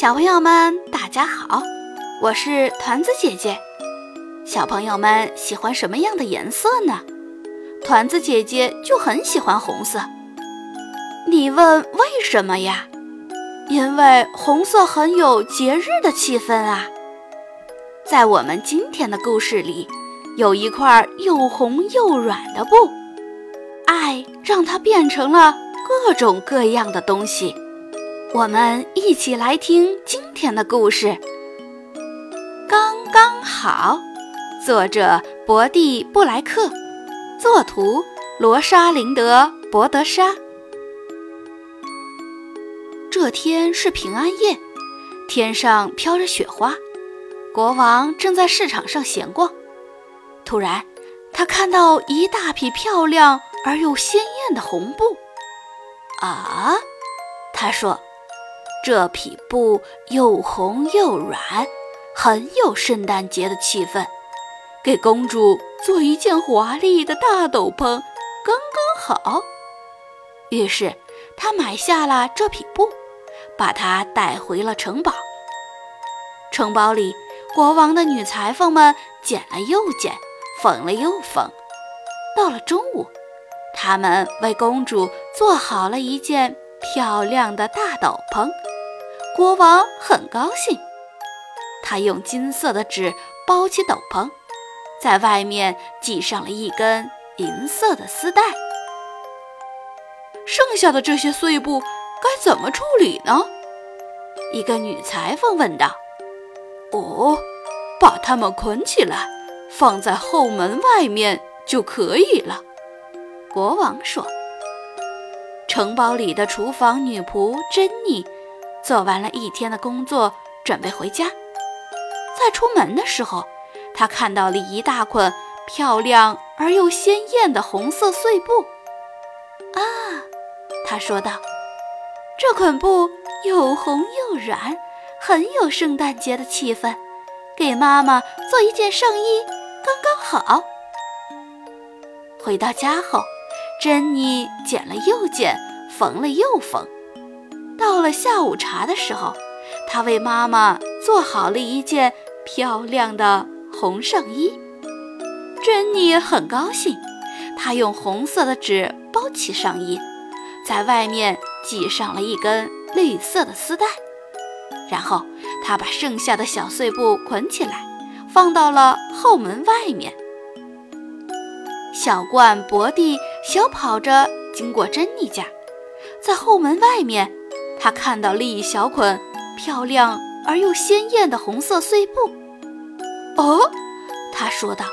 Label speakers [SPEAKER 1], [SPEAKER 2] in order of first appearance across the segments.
[SPEAKER 1] 小朋友们，大家好，我是团子姐姐。小朋友们喜欢什么样的颜色呢？团子姐姐就很喜欢红色。你问为什么呀？因为红色很有节日的气氛啊。在我们今天的故事里，有一块又红又软的布，爱让它变成了各种各样的东西。我们一起来听今天的故事。刚刚好，作者博蒂·布莱克，作图罗莎琳德·博德莎。这天是平安夜，天上飘着雪花。国王正在市场上闲逛，突然，他看到一大匹漂亮而又鲜艳的红布。啊，他说。这匹布又红又软，很有圣诞节的气氛，给公主做一件华丽的大斗篷刚刚好。于是，他买下了这匹布，把它带回了城堡。城堡里，国王的女裁缝们剪了又剪，缝了又缝。到了中午，他们为公主做好了一件漂亮的大斗篷。国王很高兴，他用金色的纸包起斗篷，在外面系上了一根银色的丝带。剩下的这些碎布该怎么处理呢？一个女裁缝问道。“哦，把它们捆起来，放在后门外面就可以了。”国王说。城堡里的厨房女仆珍妮。做完了一天的工作，准备回家。在出门的时候，他看到了一大捆漂亮而又鲜艳的红色碎布。啊，他说道：“这捆布又红又软，很有圣诞节的气氛，给妈妈做一件上衣刚刚好。”回到家后，珍妮剪了又剪，缝了又缝。到了下午茶的时候，他为妈妈做好了一件漂亮的红上衣。珍妮很高兴，她用红色的纸包起上衣，在外面系上了一根绿色的丝带，然后她把剩下的小碎布捆起来，放到了后门外面。小冠、博蒂小跑着经过珍妮家，在后门外面。他看到了一小捆漂亮而又鲜艳的红色碎布。哦，他说道：“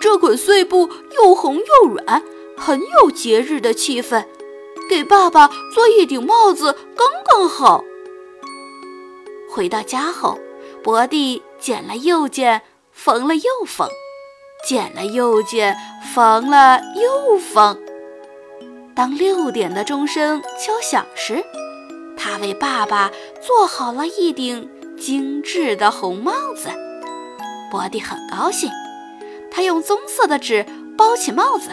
[SPEAKER 1] 这捆碎布又红又软，很有节日的气氛，给爸爸做一顶帽子刚刚好。”回到家后，博蒂剪了又剪，缝了又缝，剪了又剪，缝了又缝。当六点的钟声敲响时，他为爸爸做好了一顶精致的红帽子，博蒂很高兴。他用棕色的纸包起帽子，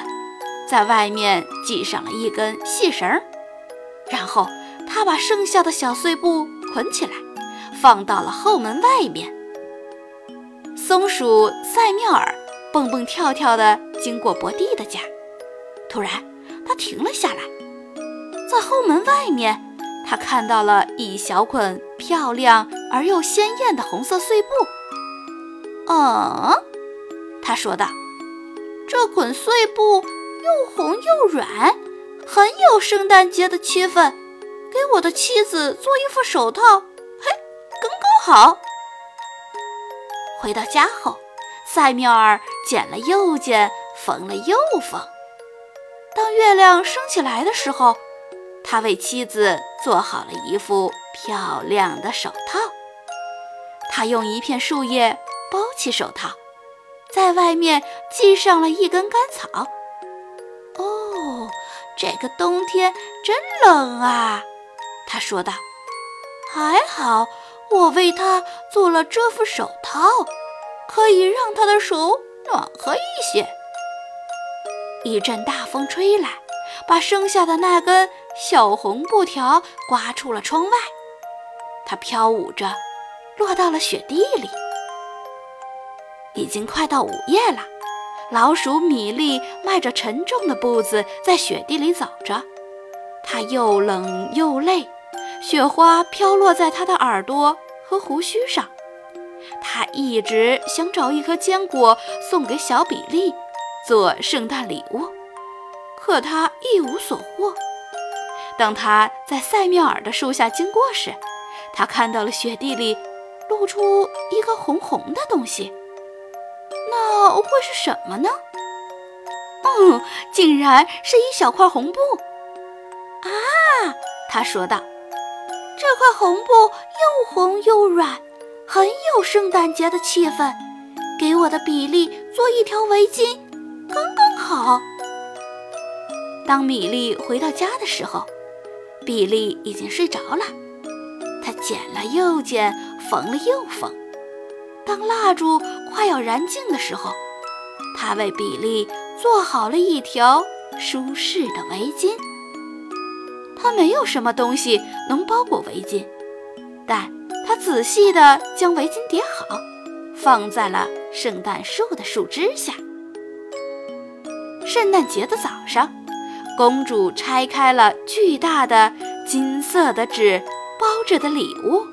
[SPEAKER 1] 在外面系上了一根细绳，然后他把剩下的小碎布捆起来，放到了后门外面。松鼠塞缪尔蹦蹦跳跳地经过博蒂的家，突然他停了下来，在后门外面。他看到了一小捆漂亮而又鲜艳的红色碎布。嗯，他说道：“这捆碎布又红又软，很有圣诞节的气氛，给我的妻子做一副手套，嘿，刚刚好。”回到家后，塞缪尔剪了又剪，缝了又缝。当月亮升起来的时候。他为妻子做好了一副漂亮的手套。他用一片树叶包起手套，在外面系上了一根干草。哦，这个冬天真冷啊！他说道。还好我为他做了这副手套，可以让他的手暖和一些。一阵大风吹来。把剩下的那根小红布条刮出了窗外，它飘舞着，落到了雪地里。已经快到午夜了，老鼠米粒迈着沉重的步子在雪地里走着，它又冷又累，雪花飘落在它的耳朵和胡须上。它一直想找一颗坚果送给小比利做圣诞礼物，可它一无所获。当他在塞缪尔的树下经过时，他看到了雪地里露出一个红红的东西。那会是什么呢？嗯，竟然是一小块红布！啊，他说道：“这块红布又红又软，很有圣诞节的气氛，给我的比利做一条围巾刚刚好。”当米莉回到家的时候，比利已经睡着了。他剪了又剪，缝了又缝。当蜡烛快要燃尽的时候，他为比利做好了一条舒适的围巾。他没有什么东西能包裹围巾，但他仔细地将围巾叠好，放在了圣诞树的树枝下。圣诞节的早上，公主拆开了巨大的金色的纸包着的礼物。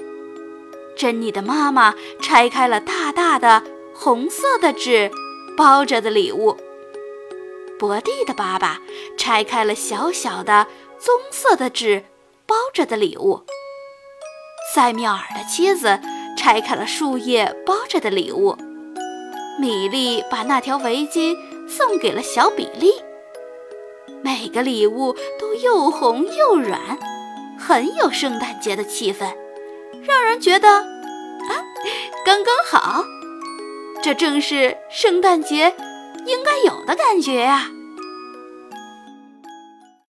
[SPEAKER 1] 珍妮的妈妈拆开了大大的红色的纸包着的礼物，伯蒂的爸爸拆开了小小的棕色的纸包着的礼物，塞缪尔的妻子拆开了树叶包着的礼物，米莉把那条围巾送给了小比利。每个礼物都又红又软，很有圣诞节的气氛。让人觉得啊，刚刚好，这正是圣诞节应该有的感觉呀。